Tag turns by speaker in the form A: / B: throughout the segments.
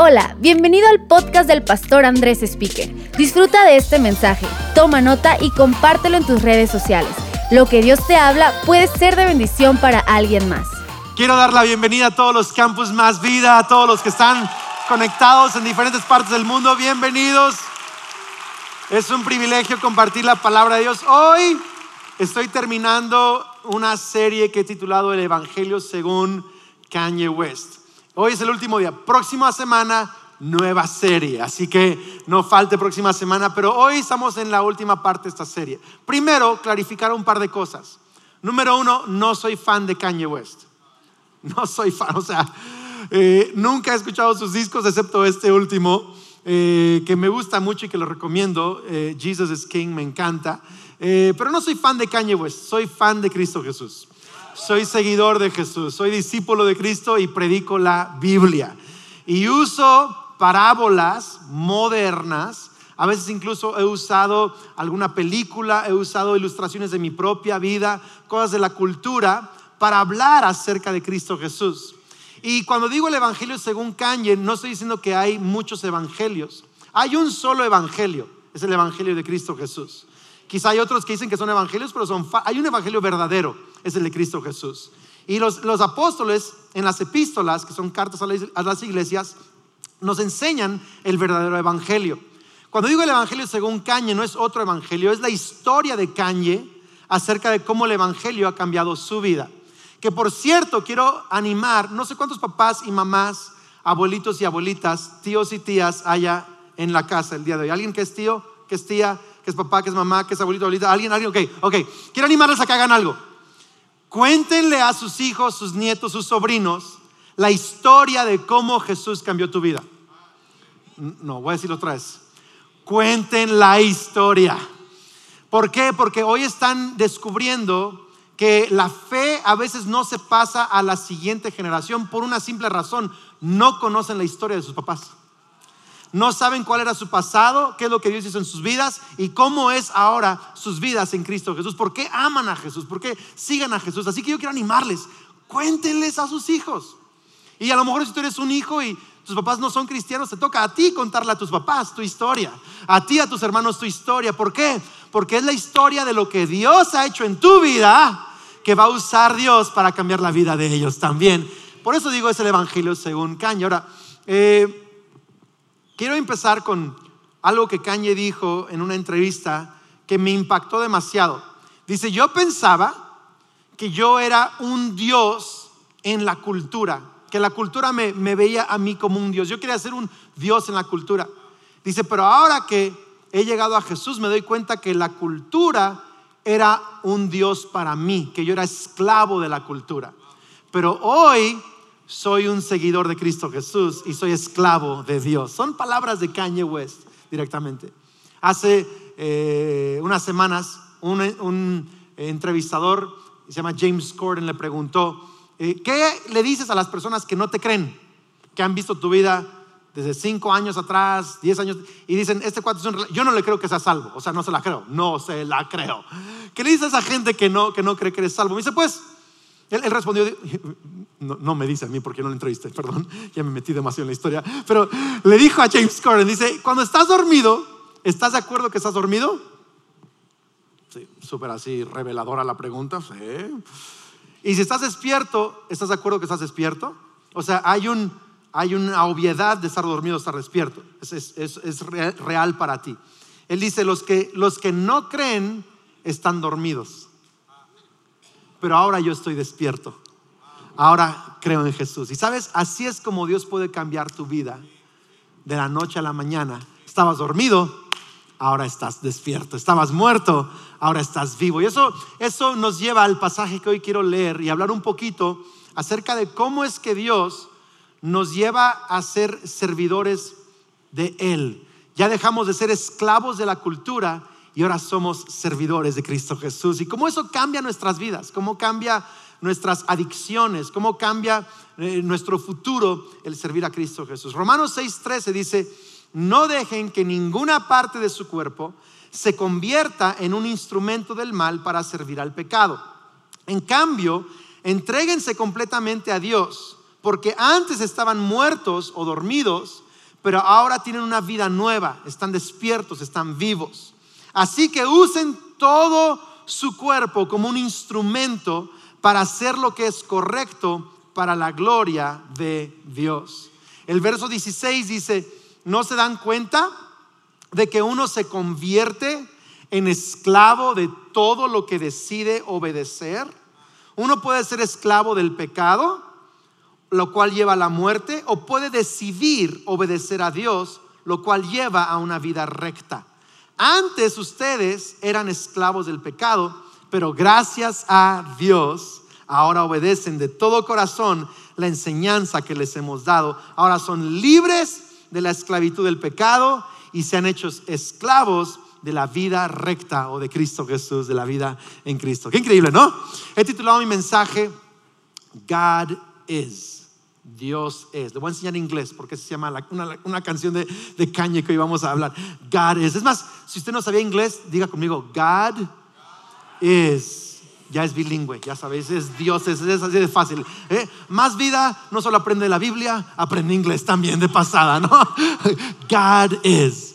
A: Hola, bienvenido al podcast del pastor Andrés Speaker. Disfruta de este mensaje, toma nota y compártelo en tus redes sociales. Lo que Dios te habla puede ser de bendición para alguien más.
B: Quiero dar la bienvenida a todos los campus Más Vida, a todos los que están conectados en diferentes partes del mundo. Bienvenidos. Es un privilegio compartir la palabra de Dios. Hoy estoy terminando una serie que he titulado El Evangelio según Kanye West. Hoy es el último día. Próxima semana, nueva serie. Así que no falte próxima semana, pero hoy estamos en la última parte de esta serie. Primero, clarificar un par de cosas. Número uno, no soy fan de Kanye West. No soy fan, o sea, eh, nunca he escuchado sus discos excepto este último, eh, que me gusta mucho y que lo recomiendo. Eh, Jesus is King, me encanta. pero no soy fan de Kanye West, soy fan de Cristo Jesús soy seguidor de Jesús, soy discípulo de Cristo y predico la Biblia. Y uso parábolas modernas, a veces incluso he usado alguna película, he usado ilustraciones de mi propia vida, cosas de la cultura, para hablar acerca de Cristo Jesús. Y cuando digo el Evangelio según Kanye, no estoy diciendo que hay muchos evangelios. Hay un solo Evangelio, es el Evangelio de Cristo Jesús. Quizá hay otros que dicen que son evangelios, pero son hay un evangelio verdadero, es el de Cristo Jesús. Y los, apóstoles en las epístolas, que son cartas a las iglesias, nos enseñan el verdadero evangelio. Cuando digo el evangelio según Cañe, no es otro evangelio, es la historia de Cañe acerca de cómo el evangelio ha cambiado su vida. Que por cierto, quiero animar, no sé cuántos papás y mamás, abuelitos y abuelitas, tíos y tías haya en la casa el día de hoy. ¿Alguien que es tío, que es tía, que es papá, que es mamá, que es abuelito, abuelita, alguien, alguien, ok, ok. Quiero animarles a que hagan algo. Cuéntenle a sus hijos, sus nietos, sus sobrinos la historia de cómo Jesús cambió tu vida. No, voy a decirlo otra vez. Cuenten la historia. ¿Por qué? Porque hoy están descubriendo que la fe a veces no se pasa a la siguiente generación por una simple razón. No conocen la historia de sus papás no saben cuál era su pasado, qué es lo que Dios hizo en sus vidas y cómo es ahora sus vidas en Cristo Jesús. ¿Por qué aman a Jesús? ¿Por qué siguen a Jesús? Así que yo quiero animarles, cuéntenles a sus hijos. Y a lo mejor si tú eres un hijo y tus papás no son cristianos, te toca a ti contarle a tus papás tu historia, a ti, a tus hermanos tu historia. ¿Por qué? Porque es la historia de lo que Dios ha hecho en tu vida que va a usar Dios para cambiar la vida de ellos también. Por eso digo es el Evangelio según Caña. Ahora, eh, Quiero empezar con algo que Kanye dijo en una entrevista que me impactó demasiado. Dice, yo pensaba que yo era un Dios en la cultura, que la cultura me, veía a mí como un Dios. Yo quería ser un Dios en la cultura. Dice, pero ahora que he llegado a Jesús me doy cuenta que la cultura era un Dios para mí, que yo era esclavo de la cultura. Pero hoy soy un seguidor de Cristo Jesús y soy esclavo de Dios. Son palabras de Kanye West directamente. Hace eh, unas semanas un, entrevistador, se llama James Corden, le preguntó, eh, ¿qué le dices a las personas que no te creen, que han visto tu vida desde cinco años atrás, diez años, y dicen, este cuate es un... Yo no le creo que sea salvo, o sea, no se la creo, no se la creo. ¿Qué le dices a esa gente que no, que no cree que eres salvo? Me dice, pues, él, respondió, no, me dice a mí porque no lo entrevisté, perdón, ya me metí demasiado en la historia, pero le dijo a James Corden, dice, cuando estás dormido, ¿estás de acuerdo que estás dormido? Sí, súper así reveladora la pregunta, sí. Y si estás despierto, ¿estás de acuerdo que estás despierto? O sea, hay, un, hay una obviedad de estar dormido estar despierto, es, es, real para ti. Él dice, los que, los que no creen están dormidos pero ahora yo estoy despierto. Ahora creo en Jesús. Y sabes, así es como Dios puede cambiar tu vida de la noche a la mañana. Estabas dormido, ahora estás despierto. Estabas muerto, ahora estás vivo. Y eso, eso nos lleva al pasaje que hoy quiero leer y hablar un poquito acerca de cómo es que Dios nos lleva a ser servidores de Él. Ya dejamos de ser esclavos de la cultura y ahora somos servidores de Cristo Jesús. Y cómo eso cambia nuestras vidas, cómo cambia nuestras adicciones, cómo cambia eh, nuestro futuro el servir a Cristo Jesús. Romanos 6:13 dice, no dejen que ninguna parte de su cuerpo se convierta en un instrumento del mal para servir al pecado. En cambio, entréguense completamente a Dios, porque antes estaban muertos o dormidos pero ahora tienen una vida nueva, están despiertos, están vivos. Así que usen todo su cuerpo como un instrumento para hacer lo que es correcto para la gloria de Dios. El verso 16 dice, ¿no se dan cuenta de que uno se convierte en esclavo de todo lo que decide obedecer? Uno puede ser esclavo del pecado, lo cual lleva a la muerte, o puede decidir obedecer a Dios, lo cual lleva a una vida recta. Antes ustedes eran esclavos del pecado, pero gracias a Dios ahora obedecen de todo corazón la enseñanza que les hemos dado. Ahora son libres de la esclavitud del pecado y se han hecho esclavos de la vida recta o de Cristo Jesús, de la vida en Cristo. Qué increíble, ¿no? He titulado mi mensaje God is. Dios es. Le voy a enseñar en inglés porque se llama una, canción de, de Kanye que hoy vamos a hablar. God is. Es más, si usted no sabía inglés, diga conmigo, God is. Ya es bilingüe, ya sabéis, es Dios, es, así de fácil. ¿eh? Más vida, no solo aprende la Biblia, aprende inglés también de pasada, ¿no? God is.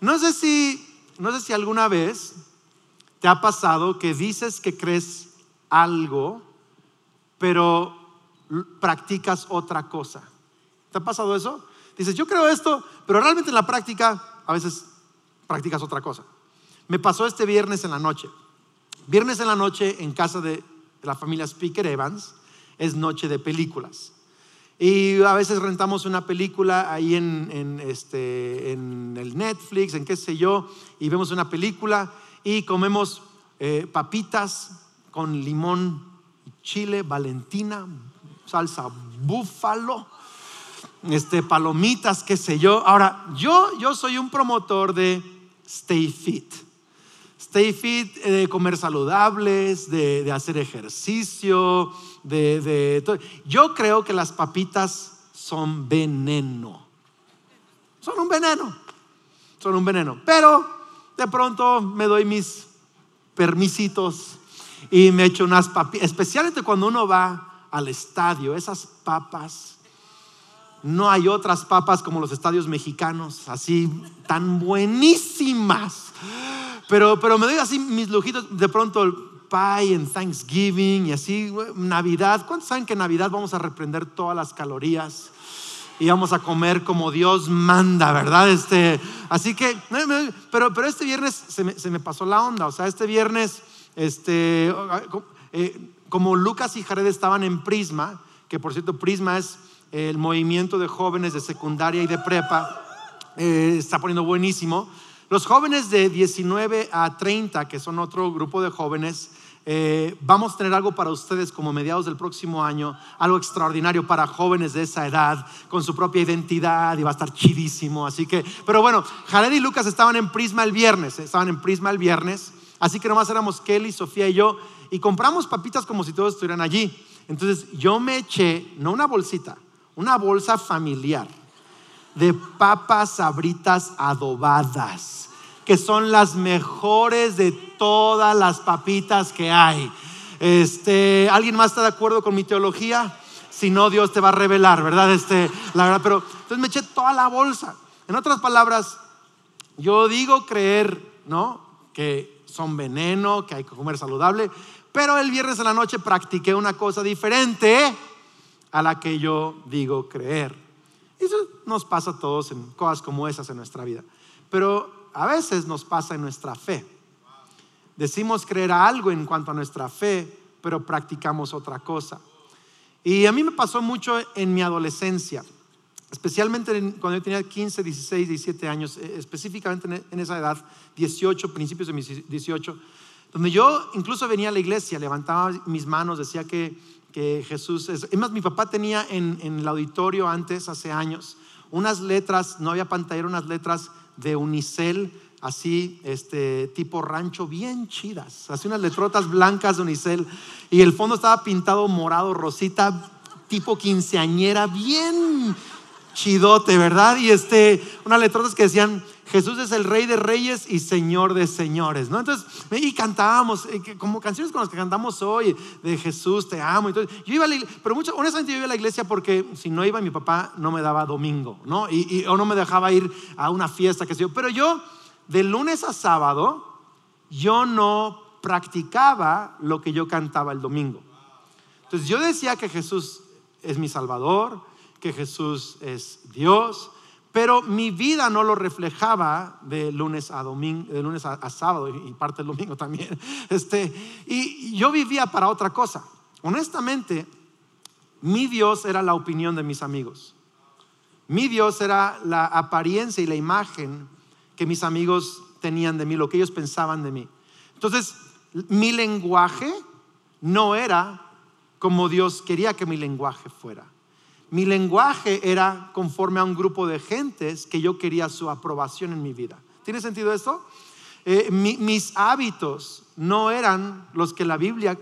B: No sé si, no sé si alguna vez te ha pasado que dices que crees algo, pero practicas otra cosa. ¿Te ha pasado eso? Dices, yo creo esto, pero realmente en la práctica a veces practicas otra cosa. Me pasó este viernes en la noche. Viernes en la noche en casa de la familia Speaker Evans es noche de películas. Y a veces rentamos una película ahí en, este, en el Netflix, en qué sé yo, y vemos una película y comemos eh, papitas con limón, chile, valentina, salsa búfalo, este, palomitas, qué sé yo. Ahora, yo, yo soy un promotor de Stay Fit. Stay Fit, eh, de comer saludables, de, hacer ejercicio, de, de Yo creo que las papitas son veneno. Son un veneno. Son un veneno. Pero de pronto me doy mis permisitos y me echo unas papitas, especialmente cuando uno va al estadio, esas papas. No hay otras papas como los estadios mexicanos, así tan buenísimas. Pero, pero me doy así mis lujitos, de pronto el pie en Thanksgiving y así, Navidad. ¿Cuántos saben que en Navidad vamos a reprender todas las calorías? y vamos a comer como Dios manda, ¿verdad? Este, así que, pero, pero este viernes se me, se me, pasó la onda, o sea, este viernes, este, eh, como Lucas y Jared estaban en Prisma, que por cierto Prisma es el movimiento de jóvenes de secundaria y de prepa, eh, está poniendo buenísimo. Los jóvenes de 19 a 30, que son otro grupo de jóvenes, eh, vamos a tener algo para ustedes como mediados del próximo año, algo extraordinario para jóvenes de esa edad, con su propia identidad y va a estar chidísimo. Así que, pero bueno, Jared y Lucas estaban en Prisma el viernes, estaban en Prisma el viernes, así que nomás éramos Kelly, Sofía y yo, y compramos papitas como si todos estuvieran allí. Entonces yo me eché, no una bolsita, una bolsa familiar de papas sabritas adobadas, que son las mejores de todas las papitas que hay. Este, ¿alguien más está de acuerdo con mi teología? Si no, Dios te va a revelar, ¿verdad? Este, la verdad, pero entonces me eché toda la bolsa. En otras palabras, yo digo creer, ¿no? Que son veneno, que hay que comer saludable, pero el viernes en la noche practiqué una cosa diferente a la que yo digo creer. Eso nos pasa a todos en cosas como esas en nuestra vida. Pero a veces nos pasa en nuestra fe. Decimos creer a algo en cuanto a nuestra fe, pero practicamos otra cosa. Y a mí me pasó mucho en mi adolescencia, especialmente cuando yo tenía 15, 16, 17 años, eh, específicamente en esa edad, 18, principios de mis 18 donde yo incluso venía a la iglesia, levantaba mis manos, decía que, que Jesús es... Es más, mi papá tenía en, en, el auditorio antes, hace años, unas letras, no había pantalla, unas letras de unicel, así, este, tipo rancho, bien chidas, así unas letrotas blancas de unicel, y el fondo estaba pintado morado, rosita, tipo quinceañera, bien chidote, ¿verdad? Y este, unas letrotas que decían, Jesús es el rey de reyes y señor de señores, ¿no? Entonces, y cantábamos, eh, como canciones con las que cantamos hoy, de Jesús, te amo. Entonces, yo iba a la pero mucho, honestamente yo iba a la iglesia porque si no iba mi papá no me daba domingo, ¿no? Y, o no me dejaba ir a una fiesta, que sé yo. Pero yo, de lunes a sábado, yo no practicaba lo que yo cantaba el domingo. Entonces yo decía que Jesús es mi Salvador, que Jesús es Dios, pero mi vida no lo reflejaba de lunes a domingo, de lunes a, sábado y parte del domingo también. Este, y yo vivía para otra cosa. Honestamente, mi Dios era la opinión de mis amigos. Mi Dios era la apariencia y la imagen que mis amigos tenían de mí, lo que ellos pensaban de mí. Entonces, mi lenguaje no era como Dios quería que mi lenguaje fuera. Mi lenguaje era conforme a un grupo de gentes que yo quería su aprobación en mi vida. ¿Tiene sentido esto? Eh, mis hábitos no eran los que la Biblia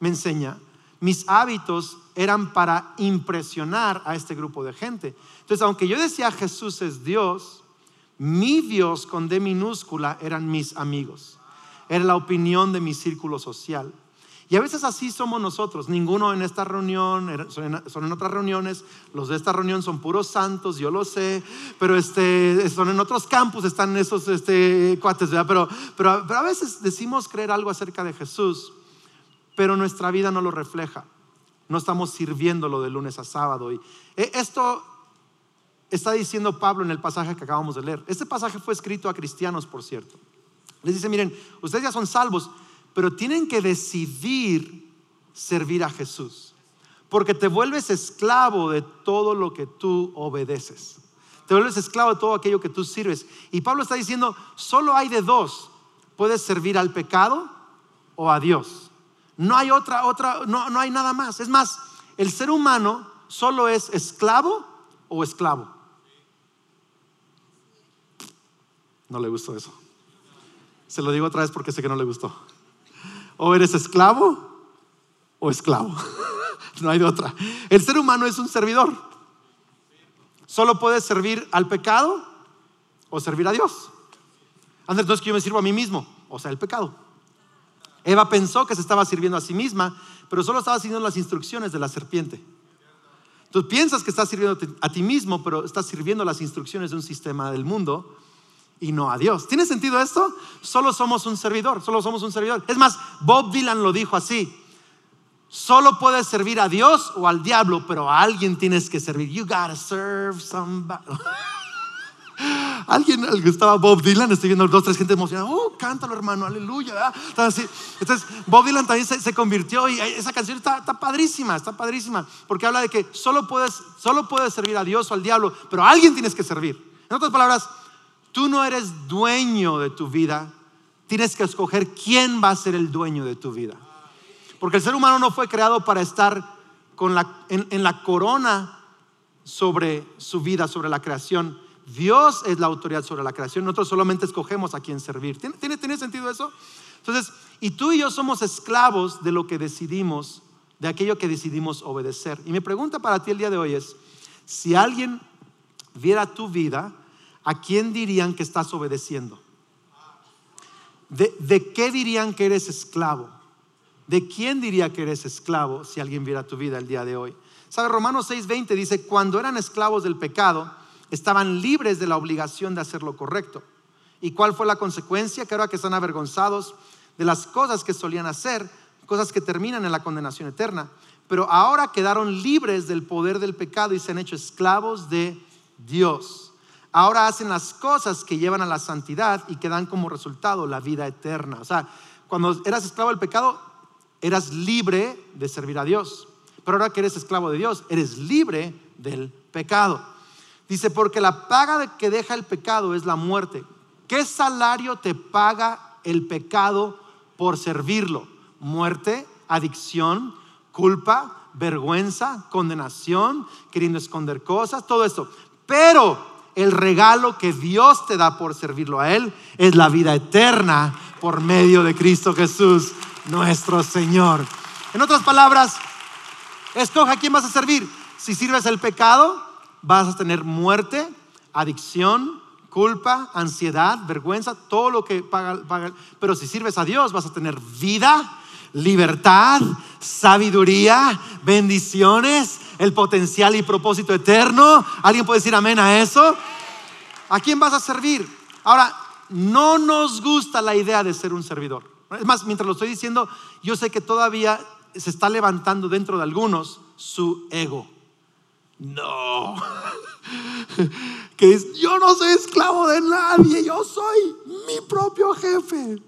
B: me enseña. Mis hábitos eran para impresionar a este grupo de gente. Entonces, aunque yo decía Jesús es Dios, mi Dios con D minúscula eran mis amigos. Era la opinión de mi círculo social. Y a veces así somos nosotros. Ninguno en esta reunión, son en, otras reuniones. Los de esta reunión son puros santos, yo lo sé. Pero este, son en otros campus, están esos este, cuates, Pero, pero, pero a veces decimos creer algo acerca de Jesús, pero nuestra vida no lo refleja. No estamos sirviéndolo de lunes a sábado. Y e, esto está diciendo Pablo en el pasaje que acabamos de leer. Este pasaje fue escrito a cristianos, por cierto. Les dice, miren, ustedes ya son salvos, pero tienen que decidir servir a Jesús. Porque te vuelves esclavo de todo lo que tú obedeces. Te vuelves esclavo de todo aquello que tú sirves. Y Pablo está diciendo, solo hay de dos. Puedes servir al pecado o a Dios. No hay otra, otra, no, no hay nada más. Es más, el ser humano solo es esclavo o esclavo. No le gustó eso. Se lo digo otra vez porque sé que no le gustó. O eres esclavo o esclavo. no hay de otra. El ser humano es un servidor. Solo puedes servir al pecado o servir a Dios. Andrés, entonces que yo me sirvo a mí mismo, o sea, el pecado. Eva pensó que se estaba sirviendo a sí misma, pero solo estaba siguiendo las instrucciones de la serpiente. Tú piensas que estás sirviendo a ti mismo, pero estás sirviendo las instrucciones de un sistema del mundo y no a Dios. ¿Tiene sentido esto? Solo somos un servidor, solo somos un servidor. Es más, Bob Dylan lo dijo así. Solo puedes servir a Dios o al diablo, pero a alguien tienes que servir. You gotta serve somebody. Alguien le gustaba Bob Dylan, estoy viendo dos, tres gente emocionada. Oh, cántalo, hermano, aleluya. Entonces, Bob Dylan también se, convirtió y esa canción está, padrísima, está padrísima, porque habla de que solo puedes, solo puedes servir a Dios o al diablo, pero a alguien tienes que servir. En otras palabras, Tú no eres dueño de tu vida. Tienes que escoger quién va a ser el dueño de tu vida. Porque el ser humano no fue creado para estar con la, en, la corona sobre su vida, sobre la creación. Dios es la autoridad sobre la creación. Nosotros solamente escogemos a quién servir. ¿Tiene, ¿Tiene, tiene sentido eso? Entonces, y tú y yo somos esclavos de lo que decidimos, de aquello que decidimos obedecer. Y mi pregunta para ti el día de hoy es, si alguien viera tu vida, ¿a quién dirían que estás obedeciendo? ¿De, qué dirían que eres esclavo? ¿De quién diría que eres esclavo si alguien viera tu vida el día de hoy? ¿Sabe? Romanos 6:20 dice, cuando eran esclavos del pecado, estaban libres de la obligación de hacer lo correcto. ¿Y cuál fue la consecuencia? Que ahora que están avergonzados de las cosas que solían hacer, cosas que terminan en la condenación eterna, pero ahora quedaron libres del poder del pecado y se han hecho esclavos de Dios ahora hacen las cosas que llevan a la santidad y que dan como resultado la vida eterna. O sea, cuando eras esclavo del pecado, eras libre de servir a Dios. Pero ahora que eres esclavo de Dios, eres libre del pecado. Dice, porque la paga que deja el pecado es la muerte. ¿Qué salario te paga el pecado por servirlo? Muerte, adicción, culpa, vergüenza, condenación, queriendo esconder cosas, todo esto. Pero el regalo que Dios te da por servirlo a Él es la vida eterna por medio de Cristo Jesús, nuestro Señor. En otras palabras, escoja a quién vas a servir. Si sirves el pecado, vas a tener muerte, adicción, culpa, ansiedad, vergüenza, todo lo que paga, paga. Pero si sirves a Dios vas a tener vida, libertad, sabiduría, bendiciones, el potencial y propósito eterno. ¿Alguien puede decir amén a eso? ¿A quién vas a servir? Ahora, no nos gusta la idea de ser un servidor. Es más, mientras lo estoy diciendo, yo sé que todavía se está levantando dentro de algunos su ego. No. Que dice, yo no soy esclavo de nadie, yo soy mi propio jefe.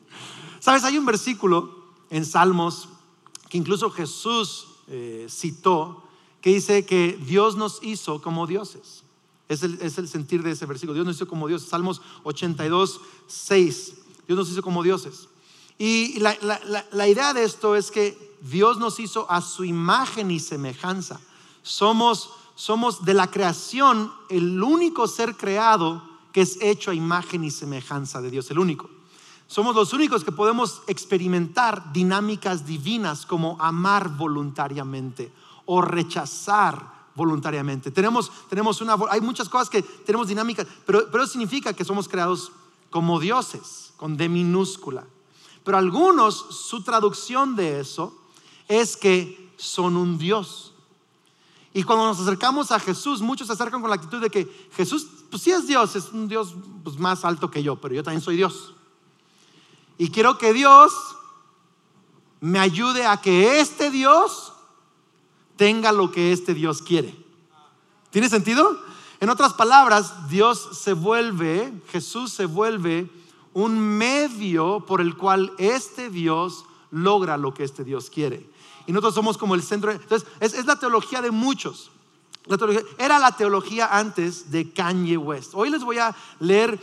B: Sabes, hay un versículo en Salmos que incluso Jesús eh, citó que dice que Dios nos hizo como dioses. Es el, sentir de ese versículo. Dios nos hizo como dioses. Salmos 82, 6. Dios nos hizo como dioses. Y la, la, la, idea de esto es que Dios nos hizo a su imagen y semejanza. Somos, somos de la creación el único ser creado que es hecho a imagen y semejanza de Dios, el único. Somos los únicos que podemos experimentar dinámicas divinas como amar voluntariamente o rechazar voluntariamente. Tenemos, tenemos una, hay muchas cosas que tenemos dinámicas, pero, pero significa que somos creados como dioses, con D minúscula. Pero algunos, su traducción de eso es que son un Dios. Y cuando nos acercamos a Jesús, muchos se acercan con la actitud de que Jesús, pues sí es Dios, es un Dios pues, más alto que yo, pero yo también soy Dios. Y quiero que Dios me ayude a que este Dios tenga lo que este Dios quiere. ¿Tiene sentido? En otras palabras, Dios se vuelve, Jesús se vuelve un medio por el cual este Dios logra lo que este Dios quiere. Y nosotros somos como el centro. Entonces, es, la teología de muchos. Era la teología antes de Kanye West. Hoy les voy a leer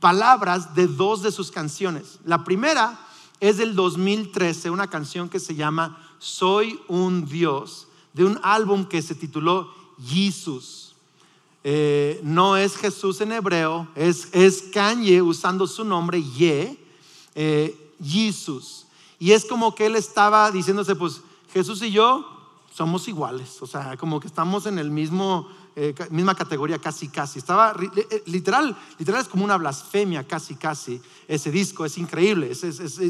B: palabras de dos de sus canciones. La primera es del 2013, una canción que se llama Soy un Dios, de un álbum que se tituló Jesus. Eh, no es Jesús en hebreo, es, es Kanye usando su nombre, Ye, eh, Jesus. Y es como que él estaba diciéndose, pues Jesús y yo somos iguales, o sea, como que estamos en el mismo eh, misma categoría casi casi. Estaba eh, literal, literal es como una blasfemia casi casi. Ese disco es increíble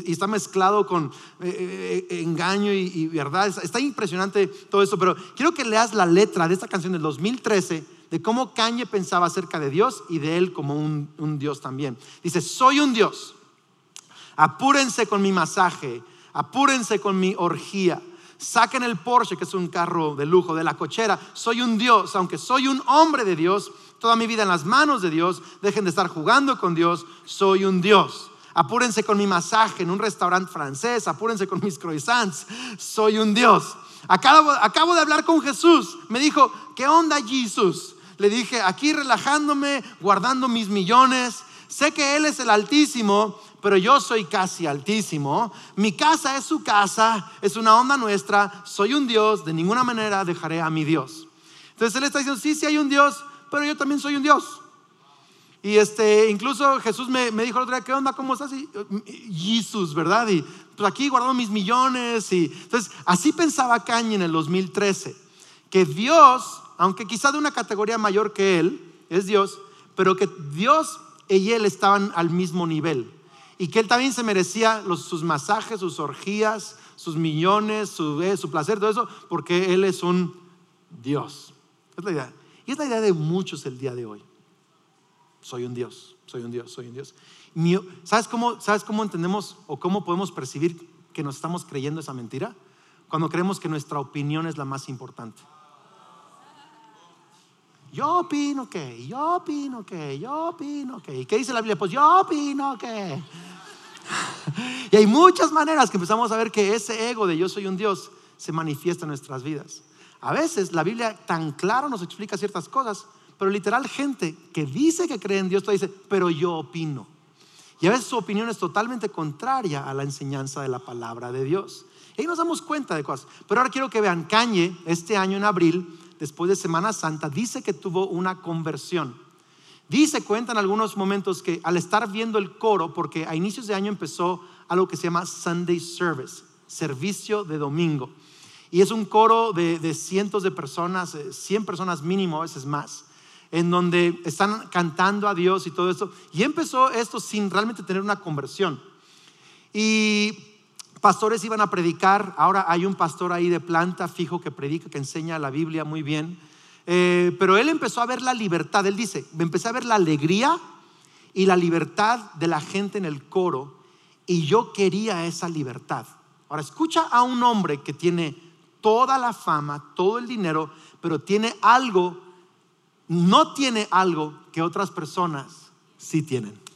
B: y está mezclado con eh, engaño y, verdad. Está, impresionante todo eso, pero quiero que leas la letra de esta canción del 2013 de cómo Kanye pensaba acerca de Dios y de él como un, un Dios también. Dice, soy un Dios. Apúrense con mi masaje, apúrense con mi orgía Saquen el Porsche, que es un carro de lujo, de la cochera. Soy un Dios, aunque soy un hombre de Dios, toda mi vida en las manos de Dios. Dejen de estar jugando con Dios, soy un Dios. Apúrense con mi masaje en un restaurante francés, apúrense con mis croissants, soy un Dios. Acabo, acabo de hablar con Jesús, me dijo, ¿qué onda Jesús? Le dije, aquí relajándome, guardando mis millones. Sé que Él es el Altísimo, pero yo soy casi altísimo. Mi casa es su casa, es una onda nuestra, soy un Dios, de ninguna manera dejaré a mi Dios. Entonces él está diciendo, sí, sí hay un Dios, pero yo también soy un Dios. Y este, incluso Jesús me, dijo el otro día, ¿qué onda? ¿Cómo estás? Jesús, ¿verdad? Y pues aquí guardando mis millones. Y, entonces, así pensaba Caña en el 2013, que Dios, aunque quizá de una categoría mayor que él, es Dios, pero que Dios y él estaban al mismo nivel y que él también se merecía sus masajes, sus orgías, sus millones, su, eh, su placer, todo eso, porque él es un Dios. Es la idea. Y es la idea de muchos el día de hoy. Soy un Dios, soy un Dios, soy un Dios. ¿Sabes cómo, ¿Sabes cómo entendemos o cómo podemos percibir que nos estamos creyendo esa mentira? Cuando creemos que nuestra opinión es la más importante. Yo opino que, yo opino que, yo opino que. ¿Y qué dice la Biblia? Pues yo opino que. y hay muchas maneras que empezamos a ver que ese ego de yo soy un Dios se manifiesta en nuestras vidas. A veces la Biblia tan claro nos explica ciertas cosas, pero literal gente que dice que cree en Dios te dice, pero yo opino. Y a veces su opinión es totalmente contraria a la enseñanza de la palabra de Dios. Y ahí nos damos cuenta de cosas. Pero ahora quiero que vean, Cañe, este año en abril, después de Semana Santa, dice que tuvo una conversión. Dice, cuenta en algunos momentos que al estar viendo el coro, porque a inicios de año empezó algo que se llama Sunday Service, servicio de domingo. Y es un coro de, cientos de personas, 100 eh, personas mínimo, a veces más. en donde están cantando a Dios y todo esto. Y empezó esto sin realmente tener una conversión. Y pastores iban a predicar, ahora hay un pastor ahí de planta fijo que predica, que enseña la Biblia muy bien. Eh, pero él empezó a ver la libertad, él dice, me empecé a ver la alegría y la libertad de la gente en el coro y yo quería esa libertad. Ahora escucha a un hombre que tiene toda la fama, todo el dinero, pero tiene algo, no tiene algo que otras personas sí tienen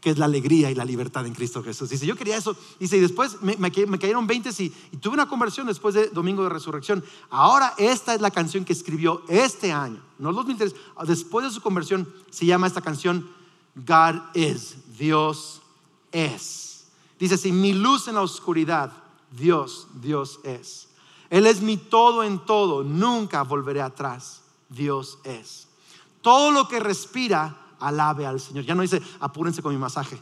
B: que es la alegría y la libertad en Cristo Jesús. Dice, yo quería eso. Dice, y después me, cayeron 20 y, y, tuve una conversión después de Domingo de Resurrección. Ahora esta es la canción que escribió este año, no el 2003. Después de su conversión se llama esta canción God is, Dios es. Dice, si mi luz en la oscuridad, Dios, Dios es. Él es mi todo en todo, nunca volveré atrás. Dios es. Todo lo que respira, alabe al Señor. Ya no dice, apúrense con mi masaje.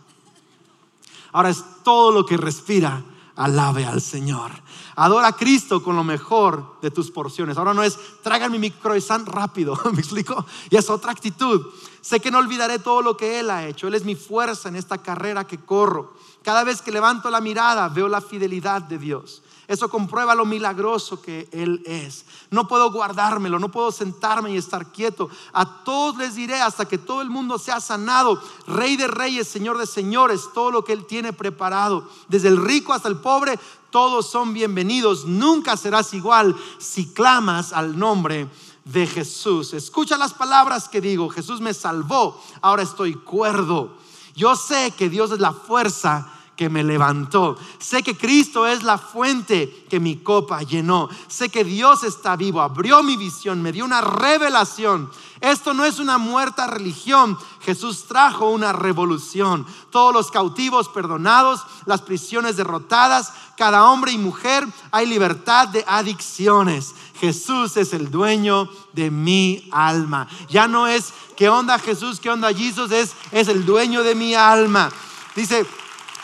B: Ahora es todo lo que respira, alabe al Señor. Adora a Cristo con lo mejor de tus porciones. Ahora no es, tráganme mi croissant rápido, ¿me explico? Y es otra actitud. Sé que no olvidaré todo lo que Él ha hecho. Él es mi fuerza en esta carrera que corro. Cada vez que levanto la mirada, veo la fidelidad de Dios. Eso comprueba lo milagroso que Él es. No puedo guardármelo, no puedo sentarme y estar quieto. A todos les diré hasta que todo el mundo sea sanado. Rey de reyes, Señor de señores, todo lo que Él tiene preparado. Desde el rico hasta el pobre, todos son bienvenidos. Nunca serás igual si clamas al nombre de Jesús. Escucha las palabras que digo. Jesús me salvó, ahora estoy cuerdo. Yo sé que Dios es la fuerza que me levantó. Sé que Cristo es la fuente que mi copa llenó. Sé que Dios está vivo, abrió mi visión, me dio una revelación. Esto no es una muerta religión. Jesús trajo una revolución. Todos los cautivos perdonados, las prisiones derrotadas, cada hombre y mujer hay libertad de adicciones. Jesús es el dueño de mi alma. Ya no es qué onda Jesús, qué onda Jesús, es, es el dueño de mi alma. Dice,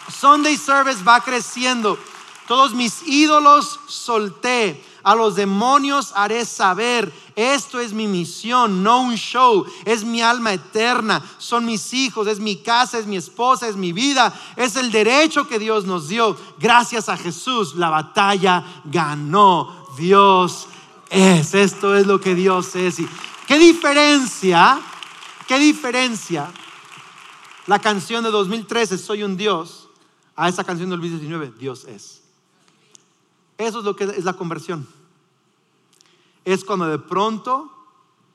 B: Sunday service va creciendo. Todos mis ídolos solté. A los demonios haré saber, esto es mi misión, no un show, es mi alma eterna, son mis hijos, es mi casa, es mi esposa, es mi vida, es el derecho que Dios nos dio. Gracias a Jesús, la batalla ganó. Dios es, esto es lo que Dios es. ¿Qué diferencia? ¿Qué diferencia? La canción de 2013, Soy un Dios a esa canción del 2019, Dios es. Eso es lo que es la conversión. Es cuando de pronto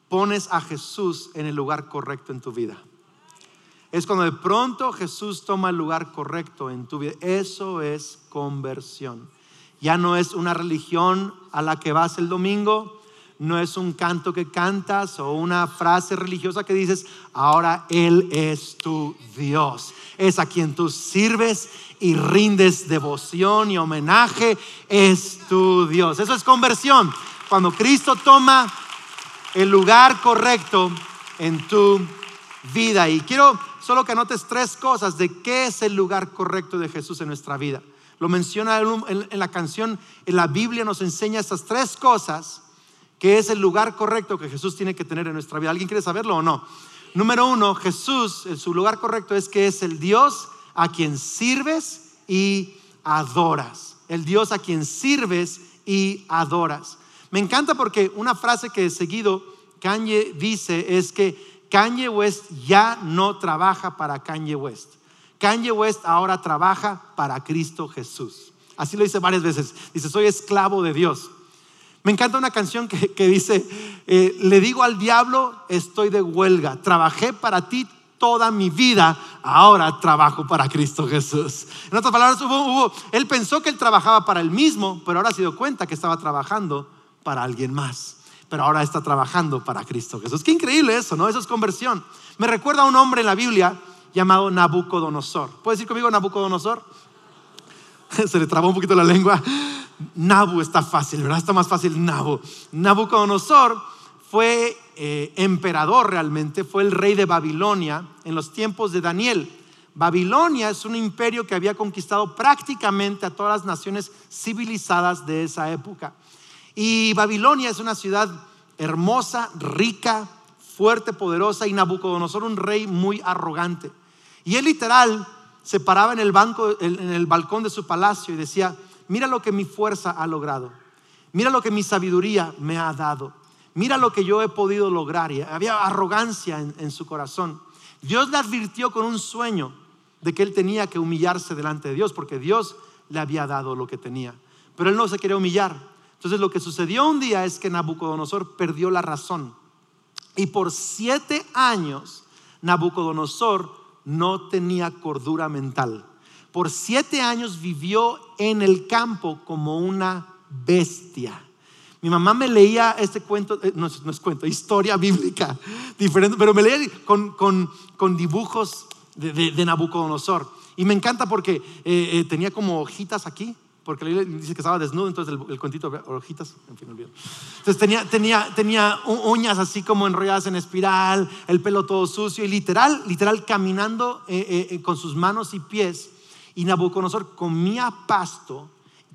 B: pones a Jesús en el lugar correcto en tu vida. Es cuando de pronto Jesús toma el lugar correcto en tu vida. Eso es conversión. Ya no es una religión a la que vas el domingo, no es un canto que cantas o una frase religiosa que dices, ahora Él es tu Dios. Es a quien tú sirves y rindes devoción y homenaje, es tu Dios. Eso es conversión. Cuando Cristo toma el lugar correcto en tu vida. Y quiero solo que anotes tres cosas de qué es el lugar correcto de Jesús en nuestra vida. Lo menciona en la canción, en la Biblia nos enseña estas tres cosas, que es el lugar correcto que Jesús tiene que tener en nuestra vida. ¿Alguien quiere saberlo o no? Número uno, Jesús, en su lugar correcto es que es el Dios a quien sirves y adoras. El Dios a quien sirves y adoras. Me encanta porque una frase que seguido Kanye dice es que Kanye West ya no trabaja para Kanye West. Kanye West ahora trabaja para Cristo Jesús. Así lo dice varias veces. Dice, soy esclavo de Dios. Me encanta una canción que, dice, eh, le digo al diablo, estoy de huelga, trabajé para ti toda mi vida, ahora trabajo para Cristo Jesús. En otras palabras, hubo, él pensó que él trabajaba para él mismo, pero ahora se dio cuenta que estaba trabajando para alguien más. Pero ahora está trabajando para Cristo Jesús. Qué increíble eso, ¿no? Eso es conversión. Me recuerda a un hombre en la Biblia llamado Nabucodonosor. ¿Puedes decir conmigo Nabucodonosor? Se le trabó un poquito la lengua. Nabu está fácil, ¿verdad? Está más fácil Nabu. Nabucodonosor fue eh, emperador realmente, fue el rey de Babilonia en los tiempos de Daniel. Babilonia es un imperio que había conquistado prácticamente a todas las naciones civilizadas de esa época. Y Babilonia es una ciudad hermosa, rica, fuerte, poderosa, y Nabucodonosor un rey muy arrogante. Y él literal se paraba en el, banco, en el balcón de su palacio y decía, mira lo que mi fuerza ha logrado, mira lo que mi sabiduría me ha dado, mira lo que yo he podido lograr. Y había arrogancia en, en su corazón. Dios le advirtió con un sueño de que él tenía que humillarse delante de Dios, porque Dios le había dado lo que tenía. Pero él no se quería humillar. Entonces lo que sucedió un día es que Nabucodonosor perdió la razón. Y por siete años Nabucodonosor no tenía cordura mental. Por siete años vivió en el campo como una bestia. Mi mamá me leía este cuento, eh, no, es cuento, historia bíblica diferente, pero me leía con, dibujos de, Nabucodonosor. Y me encanta porque eh, eh, tenía como hojitas aquí, porque dice que estaba desnudo, entonces el, el cuentito, hojitas, en fin, olvido. Entonces tenía, tenía, tenía uñas así como enrolladas en espiral, el pelo todo sucio y literal, literal caminando con sus manos y pies. Y Nabucodonosor comía pasto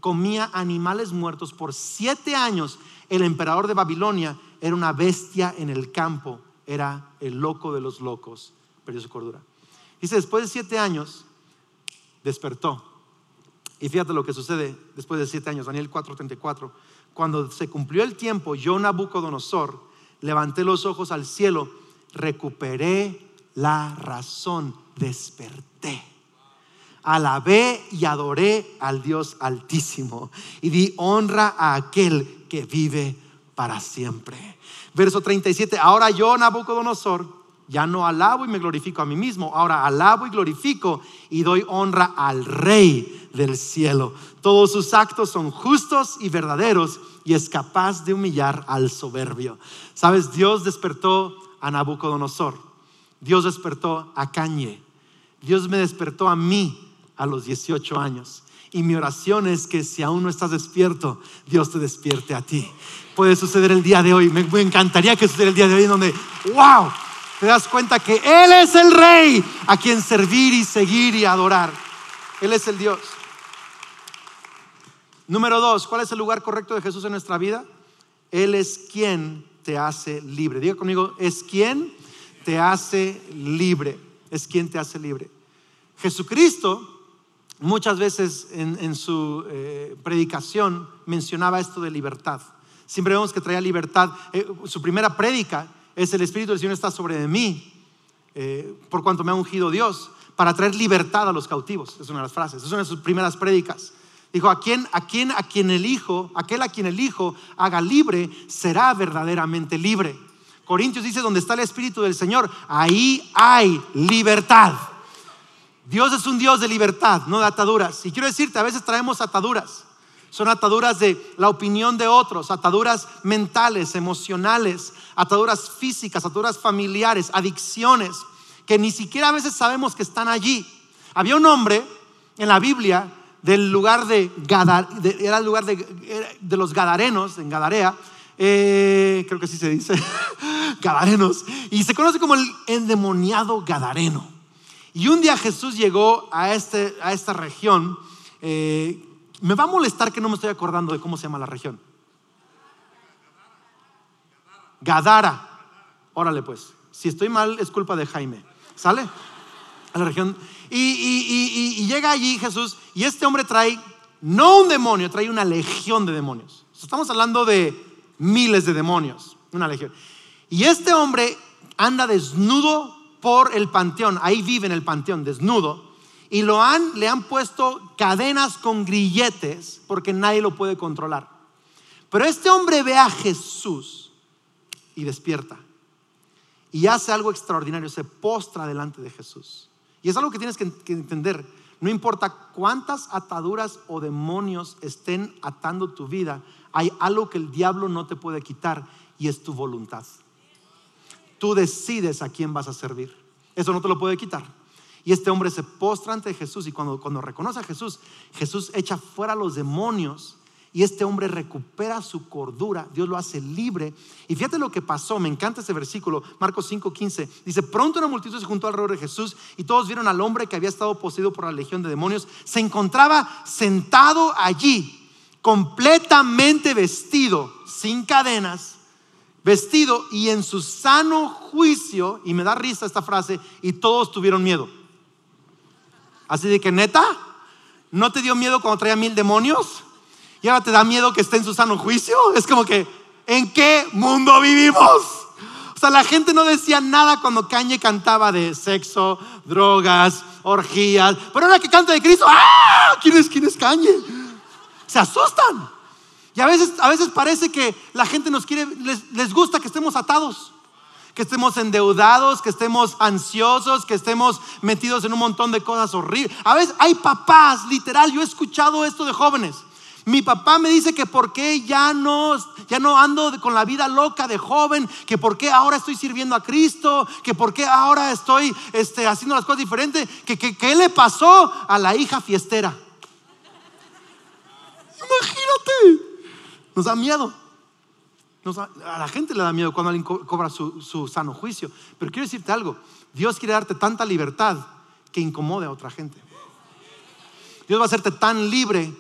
B: comía animales muertos por siete años. El emperador de Babilonia era una bestia en el campo, era el loco de los locos, perdió su cordura. Dice, después de siete años, despertó. Y fíjate lo que sucede después de siete años, Daniel 4:34. Cuando se cumplió el tiempo, yo, Nabucodonosor, levanté los ojos al cielo, recuperé la razón, desperté alabé y adoré al Dios altísimo y di honra a aquel que vive para siempre. Verso 37, ahora yo, Nabucodonosor, ya no alabo y me glorifico a mí mismo, ahora alabo y glorifico y doy honra al Rey del cielo. Todos sus actos son justos y verdaderos y es capaz de humillar al soberbio. Sabes, Dios despertó a Nabucodonosor, Dios despertó a Cañe, Dios me despertó a mí a los 18 años. Y mi oración es que si aún no estás despierto, Dios te despierte a ti. Puede suceder el día de hoy. Me, encantaría que sucediera el día de hoy en donde, wow, te das cuenta que Él es el rey a quien servir y seguir y adorar. Él es el Dios. Número dos, ¿cuál es el lugar correcto de Jesús en nuestra vida? Él es quien te hace libre. Diga conmigo, es quien te hace libre. Es quien te hace libre. Jesucristo muchas veces en, su eh, predicación mencionaba esto de libertad. Siempre vemos que traía libertad. Eh, su primera prédica es el Espíritu del Señor está sobre mí, eh, por cuanto me ha ungido Dios, para traer libertad a los cautivos. Es una de las frases. Es una de sus primeras prédicas. Dijo, a quien, a quien, a quien el Hijo, aquel a quien el Hijo haga libre, será verdaderamente libre. Corintios dice, donde está el Espíritu del Señor, ahí hay libertad. Dios es un Dios de libertad, no de ataduras. Y quiero decirte, a veces traemos ataduras. Son ataduras de la opinión de otros, ataduras mentales, emocionales, ataduras físicas, ataduras familiares, adicciones, que ni siquiera a veces sabemos que están allí. Había un hombre en la Biblia del lugar de, Gadar, era el lugar de, de, los Gadarenos, en Gadarea, eh, creo que así se dice, Gadarenos, y se conoce como el endemoniado Gadareno. Y un día Jesús llegó a, este, a esta región. Eh, me va a molestar que no me estoy acordando de cómo se llama la región. Gadara. Órale pues. Si estoy mal es culpa de Jaime. ¿Sale? A la región. Y, y, llega allí Jesús y este hombre trae, no un demonio, trae una legión de demonios. Estamos hablando de miles de demonios. Una legión. Y este hombre anda desnudo por el panteón, ahí vive en el panteón desnudo, y lo han, le han puesto cadenas con grilletes porque nadie lo puede controlar. Pero este hombre ve a Jesús y despierta. Y hace algo extraordinario, se postra delante de Jesús. Y es algo que tienes que, que entender. No importa cuántas ataduras o demonios estén atando tu vida, hay algo que el diablo no te puede quitar y es tu voluntad. Tú decides a quién vas a servir. Eso no te lo puede quitar. Y este hombre se postra ante Jesús y cuando, cuando reconoce a Jesús, Jesús echa fuera a los demonios y este hombre recupera su cordura, Dios lo hace libre. Y fíjate lo que pasó, me encanta ese versículo, Marcos 5:15. Dice, pronto una multitud se juntó alrededor de Jesús y todos vieron al hombre que había estado poseído por la legión de demonios. Se encontraba sentado allí, completamente vestido, sin cadenas vestido y en su sano juicio, y me da risa esta frase, y todos tuvieron miedo. Así de que neta, ¿no te dio miedo cuando traía mil demonios? ¿Y ahora te da miedo que esté en su sano juicio? Es como que, ¿en qué mundo vivimos? O sea, la gente no decía nada cuando Cañe cantaba de sexo, drogas, orgías. Pero ahora que canta de Cristo, ¡ah! ¿Quién es, quién es Cañe? Se asustan. Y a veces, a veces parece que la gente nos quiere, les, les gusta que estemos atados que estemos endeudados, que estemos ansiosos, que estemos metidos en un montón de cosas horribles. A veces hay papás, literal, yo he escuchado esto de jóvenes. Mi papá me dice que por qué ya no, ya no ando con la vida loca de joven, que por qué ahora estoy sirviendo a Cristo, que por qué ahora estoy este, haciendo las cosas diferentes, que, que, ¿qué le pasó a la hija fiestera? Imagínate, nos da miedo a la gente le da miedo cuando alguien cobra su, sano juicio. Pero quiero decirte algo, Dios quiere darte tanta libertad que incomode a otra gente. Dios va a hacerte tan libre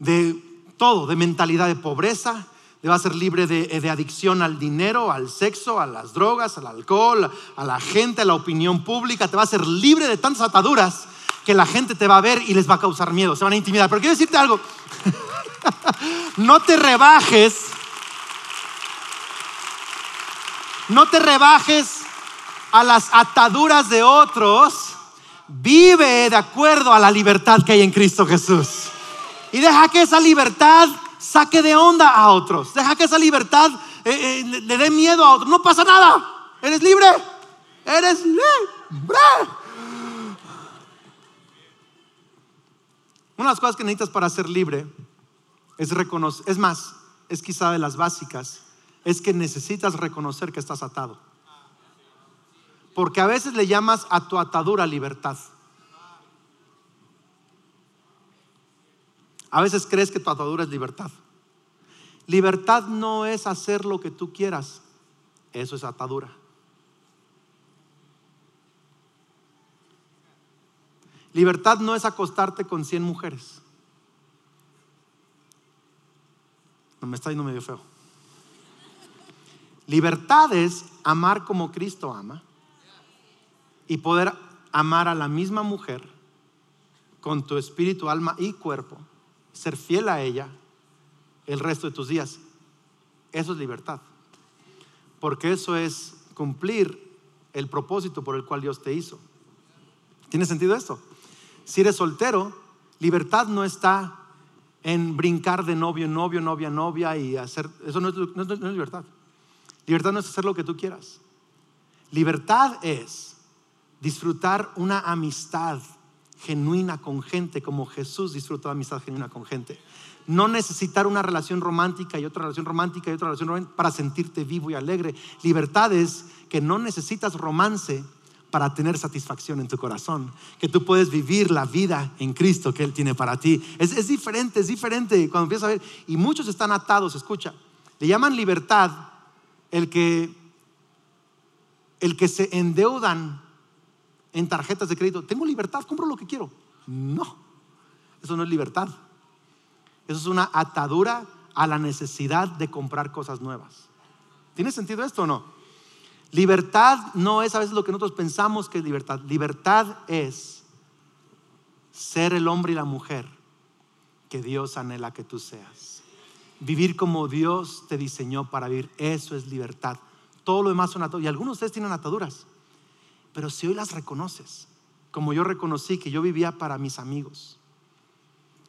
B: de todo, de mentalidad de pobreza, te va a ser libre de, de, adicción al dinero, al sexo, a las drogas, al alcohol, a la gente, a la opinión pública. Te va a ser libre de tantas ataduras que la gente te va a ver y les va a causar miedo, se van a intimidar. Pero quiero decirte algo, no te rebajes No te rebajes a las ataduras de otros. Vive de acuerdo a la libertad que hay en Cristo Jesús. Y deja que esa libertad saque de onda a otros. Deja que esa libertad eh, eh, le dé miedo a otros. No pasa nada. Eres libre. Eres libre. Una de las cosas que necesitas para ser libre es reconocer, es más, es quizá de las básicas, es que necesitas reconocer que estás atado. Porque a veces le llamas a tu atadura libertad. A veces crees que tu atadura es libertad. Libertad no es hacer lo que tú quieras, eso es atadura. Libertad no es acostarte con 100 mujeres. No me está yendo medio feo. Libertad es amar como Cristo ama y poder amar a la misma mujer con tu espíritu, alma y cuerpo, ser fiel a ella el resto de tus días. Eso es libertad. Porque eso es cumplir el propósito por el cual Dios te hizo. ¿Tiene sentido esto? Si eres soltero, libertad no está en brincar de novio en novio, novia novia y hacer... Eso no es, libertad. Libertad no es hacer lo que tú quieras. Libertad es disfrutar una amistad genuina con gente como Jesús disfrutó amistad genuina con gente. No necesitar una relación romántica y otra relación romántica y otra relación romántica para sentirte vivo y alegre. Libertad es que no necesitas romance para tener satisfacción en tu corazón, que tú puedes vivir la vida en Cristo que Él tiene para ti. Es, es diferente, es diferente cuando empiezas a ver, y muchos están atados, escucha, le llaman libertad el que, el que se endeudan en tarjetas de crédito, tengo libertad, compro lo que quiero. No, eso no es libertad. Eso es una atadura a la necesidad de comprar cosas nuevas. ¿Tiene sentido esto o no? Libertad no es a veces lo que nosotros pensamos que es libertad. Libertad es ser el hombre y la mujer que Dios anhela que tú seas. Vivir como Dios te diseñó para vivir, eso es libertad. Todo lo demás son ataduras. Y algunos de ustedes tienen ataduras. Pero si hoy las reconoces, como yo reconocí que yo vivía para mis amigos,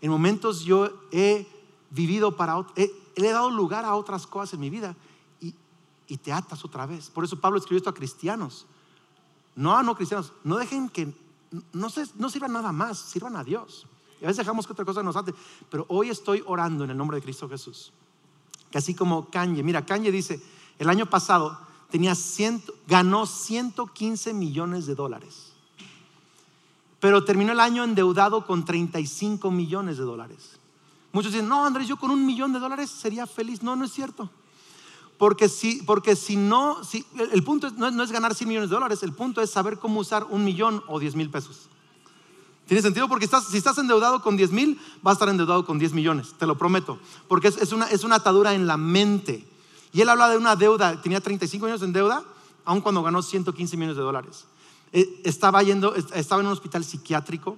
B: en momentos yo he vivido para, he, he dado lugar a otras cosas en mi vida y, te atas otra vez. Por eso Pablo escribió esto a cristianos. No a no cristianos. No dejen que, no, se, no sirvan nada más, sirvan a Dios. Y a veces dejamos que otra cosa nos ate. Pero hoy estoy orando en el nombre de Cristo Jesús. Que así como Kanye, mira, Kanye dice, el año pasado tenía ciento, ganó 115 millones de dólares. Pero terminó el año endeudado con 35 millones de dólares. Muchos dicen, no, Andrés, yo con un millón de dólares sería feliz. No, no es cierto. Porque si, porque si no, el punto no, es ganar 100 millones de dólares, el punto es saber cómo usar un millón o 10 mil pesos. Tiene sentido porque si estás endeudado con 10 mil, vas a estar endeudado con 10 millones, te lo prometo. Porque es, una, es una atadura en la mente. Y él habla de una deuda, tenía 35 años en deuda, aun cuando ganó 115 millones de dólares. Eh, estaba, yendo, estaba en un hospital psiquiátrico,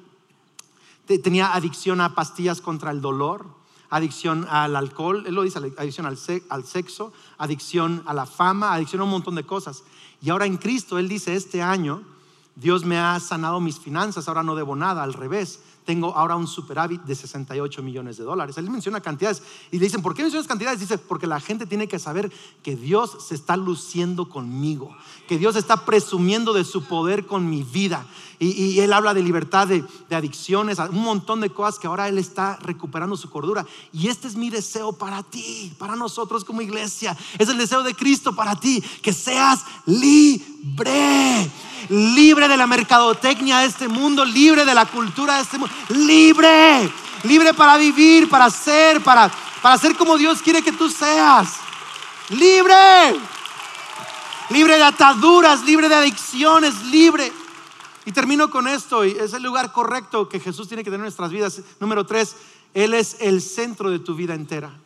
B: tenía adicción a pastillas contra el dolor, adicción al alcohol, él lo dice, adicción al, sexo, adicción a la fama, adicción a un montón de cosas. Y ahora en Cristo, él dice, este año Dios me ha sanado mis finanzas, ahora no debo nada, al revés tengo ahora un superávit de 68 millones de dólares. Él menciona cantidades y le dicen, ¿por qué mencionas cantidades? Dice, porque la gente tiene que saber que Dios se está luciendo conmigo, que Dios está presumiendo de su poder con mi vida. Y, él habla de libertad de, de, adicciones, un montón de cosas que ahora él está recuperando su cordura. Y este es mi deseo para ti, para nosotros como iglesia. Es el deseo de Cristo para ti, que seas libre libre de la mercadotecnia de este mundo, libre de la cultura de este mundo, libre, libre para vivir, para ser, para, para ser como Dios quiere que tú seas. Libre, libre de ataduras, libre de adicciones, libre. Y termino con esto, y es el lugar correcto que Jesús tiene que tener en nuestras vidas. Número tres, Él es el centro de tu vida entera.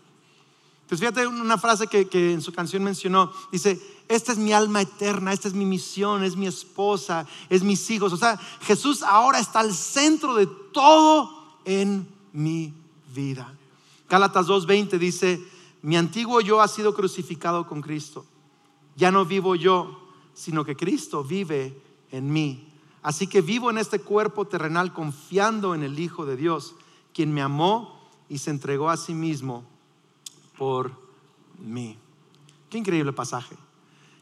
B: Entonces fíjate una frase que, en su canción mencionó, dice, esta es mi alma eterna, esta es mi misión, es mi esposa, es mis hijos. O sea, Jesús ahora está al centro de todo en mi vida. Gálatas 2.20 dice, mi antiguo yo ha sido crucificado con Cristo. Ya no vivo yo, sino que Cristo vive en mí. Así que vivo en este cuerpo terrenal confiando en el Hijo de Dios, quien me amó y se entregó a sí mismo por mí. Qué increíble pasaje.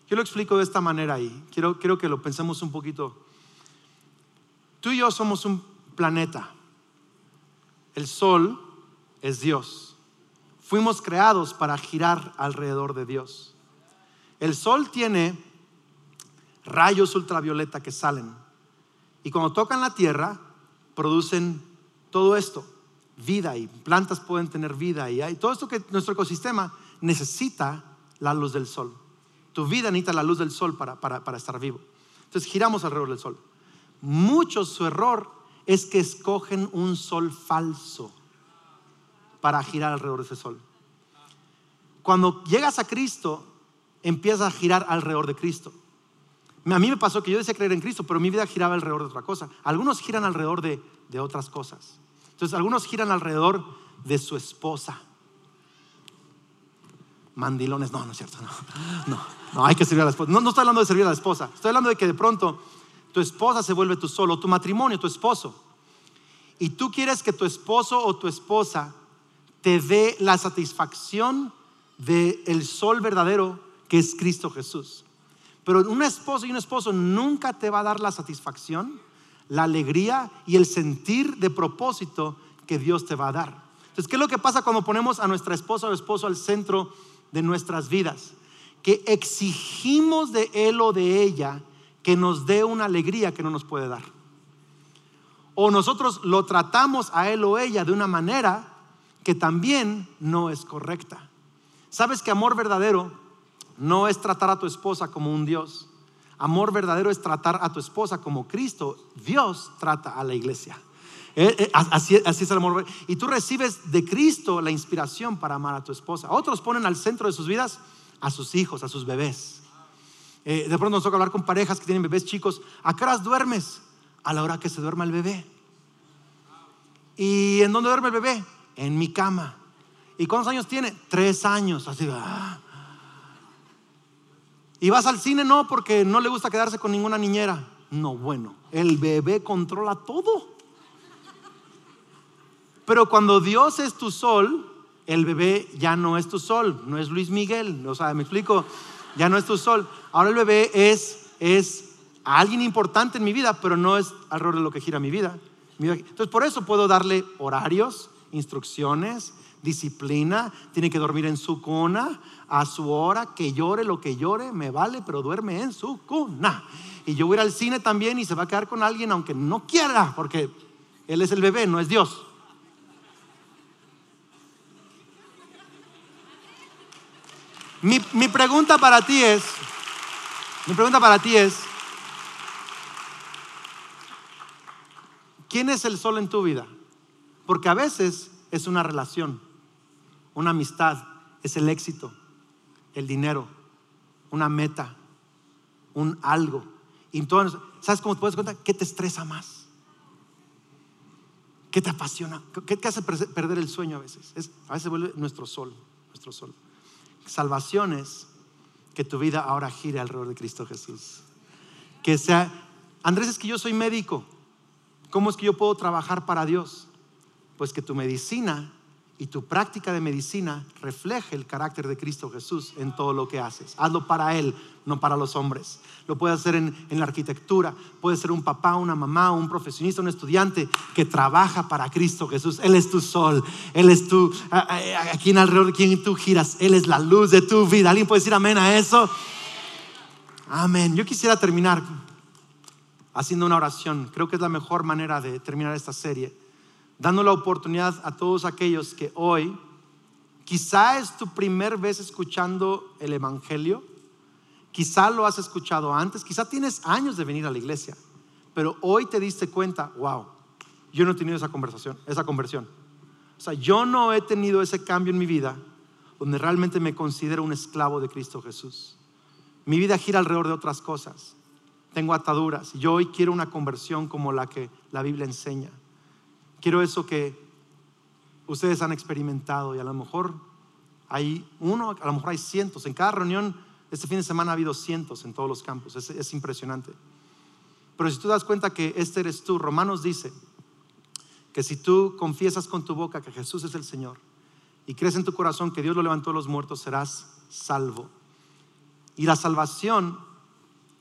B: Yo lo explico de esta manera ahí. Quiero, quiero que lo pensemos un poquito. Tú y yo somos un planeta. El sol es Dios. Fuimos creados para girar alrededor de Dios. El sol tiene rayos ultravioleta que salen y cuando tocan la tierra producen todo esto, vida y plantas pueden tener vida y hay todo esto que nuestro ecosistema necesita la luz del sol. Tu vida necesita la luz del sol para, para, estar vivo. Entonces giramos alrededor del sol. Muchos su error es que escogen un sol falso para girar alrededor de ese sol. Cuando llegas a Cristo, empiezas a girar alrededor de Cristo. A mí me pasó que yo decía creer en Cristo, pero mi vida giraba alrededor de otra cosa. Algunos giran alrededor de, otras cosas. Entonces, algunos giran alrededor de su esposa mandilones. No, no es cierto, no. No, no hay que servir a la esposa. No, no estoy hablando de servir a la esposa. Estoy hablando de que de pronto tu esposa se vuelve tu solo, tu matrimonio, tu esposo. Y tú quieres que tu esposo o tu esposa te dé la satisfacción del el sol verdadero que es Cristo Jesús. Pero un esposo y un esposo nunca te va a dar la satisfacción, la alegría y el sentir de propósito que Dios te va a dar. Entonces, ¿qué es lo que pasa cuando ponemos a nuestra esposa o esposo al centro de nuestras vidas, que exigimos de él o de ella que nos dé una alegría que no nos puede dar. O nosotros lo tratamos a él o ella de una manera que también no es correcta. ¿Sabes que amor verdadero no es tratar a tu esposa como un Dios? Amor verdadero es tratar a tu esposa como Cristo, Dios trata a la iglesia. Eh, eh, así, es el amor. Y tú recibes de Cristo la inspiración para amar a tu esposa. Otros ponen al centro de sus vidas a sus hijos, a sus bebés. Eh, de pronto nos toca hablar con parejas que tienen bebés chicos. ¿A qué horas duermes? A la hora que se duerma el bebé. ¿Y en dónde duerme el bebé? En mi cama. ¿Y cuántos años tiene? Tres años. Así. Ah. ¿Y vas al cine? No, porque no le gusta quedarse con ninguna niñera. No, bueno, el bebé controla todo. Pero cuando Dios es tu sol, el bebé ya no es tu sol, no es Luis Miguel, o sea, me explico, ya no es tu sol. Ahora el bebé es, es alguien importante en mi vida, pero no es alrededor de lo que gira mi vida. Entonces por eso puedo darle horarios, instrucciones, disciplina, tiene que dormir en su cuna a su hora, que llore lo que llore, me vale, pero duerme en su cuna. Y yo voy a ir al cine también y se va a quedar con alguien aunque no quiera, porque él es el bebé, no es Dios. Mi, pregunta para ti es, mi pregunta para ti es, ¿quién es el sol en tu vida? Porque a veces es una relación, una amistad, es el éxito, el dinero, una meta, un algo. Y entonces, ¿sabes cómo te puedes cuenta? ¿Qué te estresa más? ¿Qué te apasiona? ¿Qué te hace perder el sueño a veces? Es, a veces vuelve nuestro sol, nuestro sol. Salvación es que tu vida ahora gire alrededor de Cristo Jesús. Que sea, Andrés, es que yo soy médico. ¿Cómo es que yo puedo trabajar para Dios? Pues que tu medicina y tu práctica de medicina refleje el carácter de Cristo Jesús en todo lo que haces. Hazlo para Él, no para los hombres. Lo puedes hacer en, la arquitectura, puede ser un papá, una mamá, un profesionista, un estudiante que trabaja para Cristo Jesús. Él es tu sol, Él es tu, aquí en alrededor de quien tú giras, Él es la luz de tu vida. ¿Alguien puede decir amén a eso? Amén. Yo quisiera terminar haciendo una oración. Creo que es la mejor manera de terminar esta serie dando la oportunidad a todos aquellos que hoy quizá es tu primer vez escuchando el Evangelio, quizá lo has escuchado antes, quizá tienes años de venir a la iglesia, pero hoy te diste cuenta, wow, yo no he tenido esa conversación, esa conversión. O sea, yo no he tenido ese cambio en mi vida donde realmente me considero un esclavo de Cristo Jesús. Mi vida gira alrededor de otras cosas. Tengo ataduras. Yo hoy quiero una conversión como la que la Biblia enseña. Quiero eso que ustedes han experimentado y a lo mejor hay uno, a lo mejor hay cientos. En cada reunión, este fin de semana ha habido cientos en todos los campos. Es, impresionante. Pero si tú das cuenta que este eres tú, Romanos dice que si tú confiesas con tu boca que Jesús es el Señor y crees en tu corazón que Dios lo levantó de los muertos, serás salvo. Y la salvación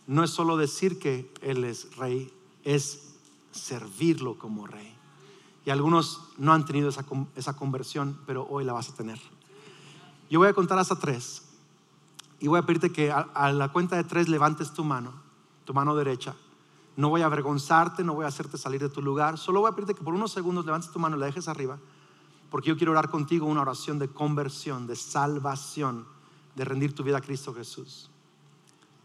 B: no es solo decir que Él es rey, es servirlo como rey. Y algunos no han tenido esa, conversión, pero hoy la vas a tener. Yo voy a contar hasta tres. Y voy a pedirte que a, la cuenta de tres levantes tu mano, tu mano derecha. No voy a avergonzarte, no voy a hacerte salir de tu lugar. Solo voy a pedirte que por unos segundos levantes tu mano y la dejes arriba. Porque yo quiero orar contigo una oración de conversión, de salvación, de rendir tu vida a Cristo Jesús.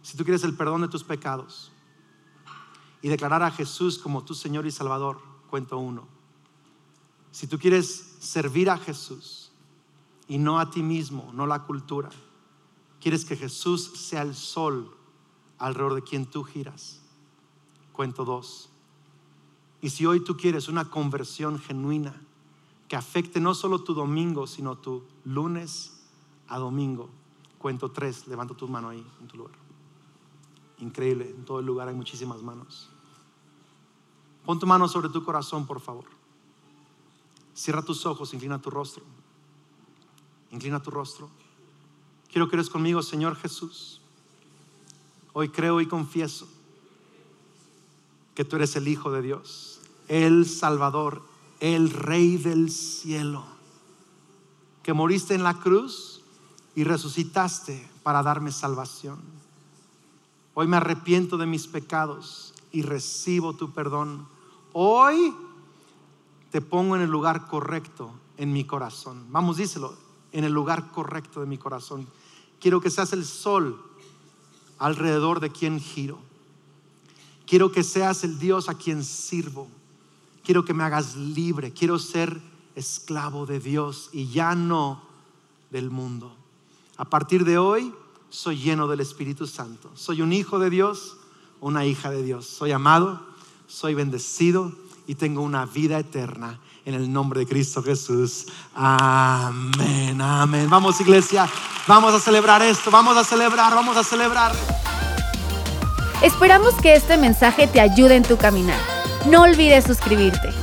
B: Si tú quieres el perdón de tus pecados y declarar a Jesús como tu Señor y Salvador, cuento uno. Si tú quieres servir a Jesús y no a ti mismo, no la cultura, quieres que Jesús sea el sol alrededor de quien tú giras. Cuento dos. Y si hoy tú quieres una conversión genuina que afecte no solo tu domingo, sino tu lunes a domingo, cuento tres. Levanta tu mano ahí en tu lugar. Increíble, en todo el lugar hay muchísimas manos. Pon tu mano sobre tu corazón, por favor. Cierra tus ojos, inclina tu rostro. Inclina tu rostro. Quiero que eres conmigo, Señor Jesús. Hoy creo y confieso que tú eres el Hijo de Dios, el Salvador, el Rey del cielo, que moriste en la cruz y resucitaste para darme salvación. Hoy me arrepiento de mis pecados y recibo tu perdón. Hoy te pongo en el lugar correcto en mi corazón. Vamos, díselo, en el lugar correcto de mi corazón. Quiero que seas el sol alrededor de quien giro. Quiero que seas el Dios a quien sirvo. Quiero que me hagas libre. Quiero ser esclavo de Dios y ya no del mundo. A partir de hoy soy lleno del Espíritu Santo. Soy un hijo de Dios, una hija de Dios. Soy amado, soy bendecido y tengo una vida eterna en el nombre de Cristo Jesús. Amén, amén. Vamos iglesia, vamos a celebrar esto, vamos a celebrar, vamos a celebrar.
A: Esperamos que este mensaje te ayude en tu caminar. No olvides suscribirte.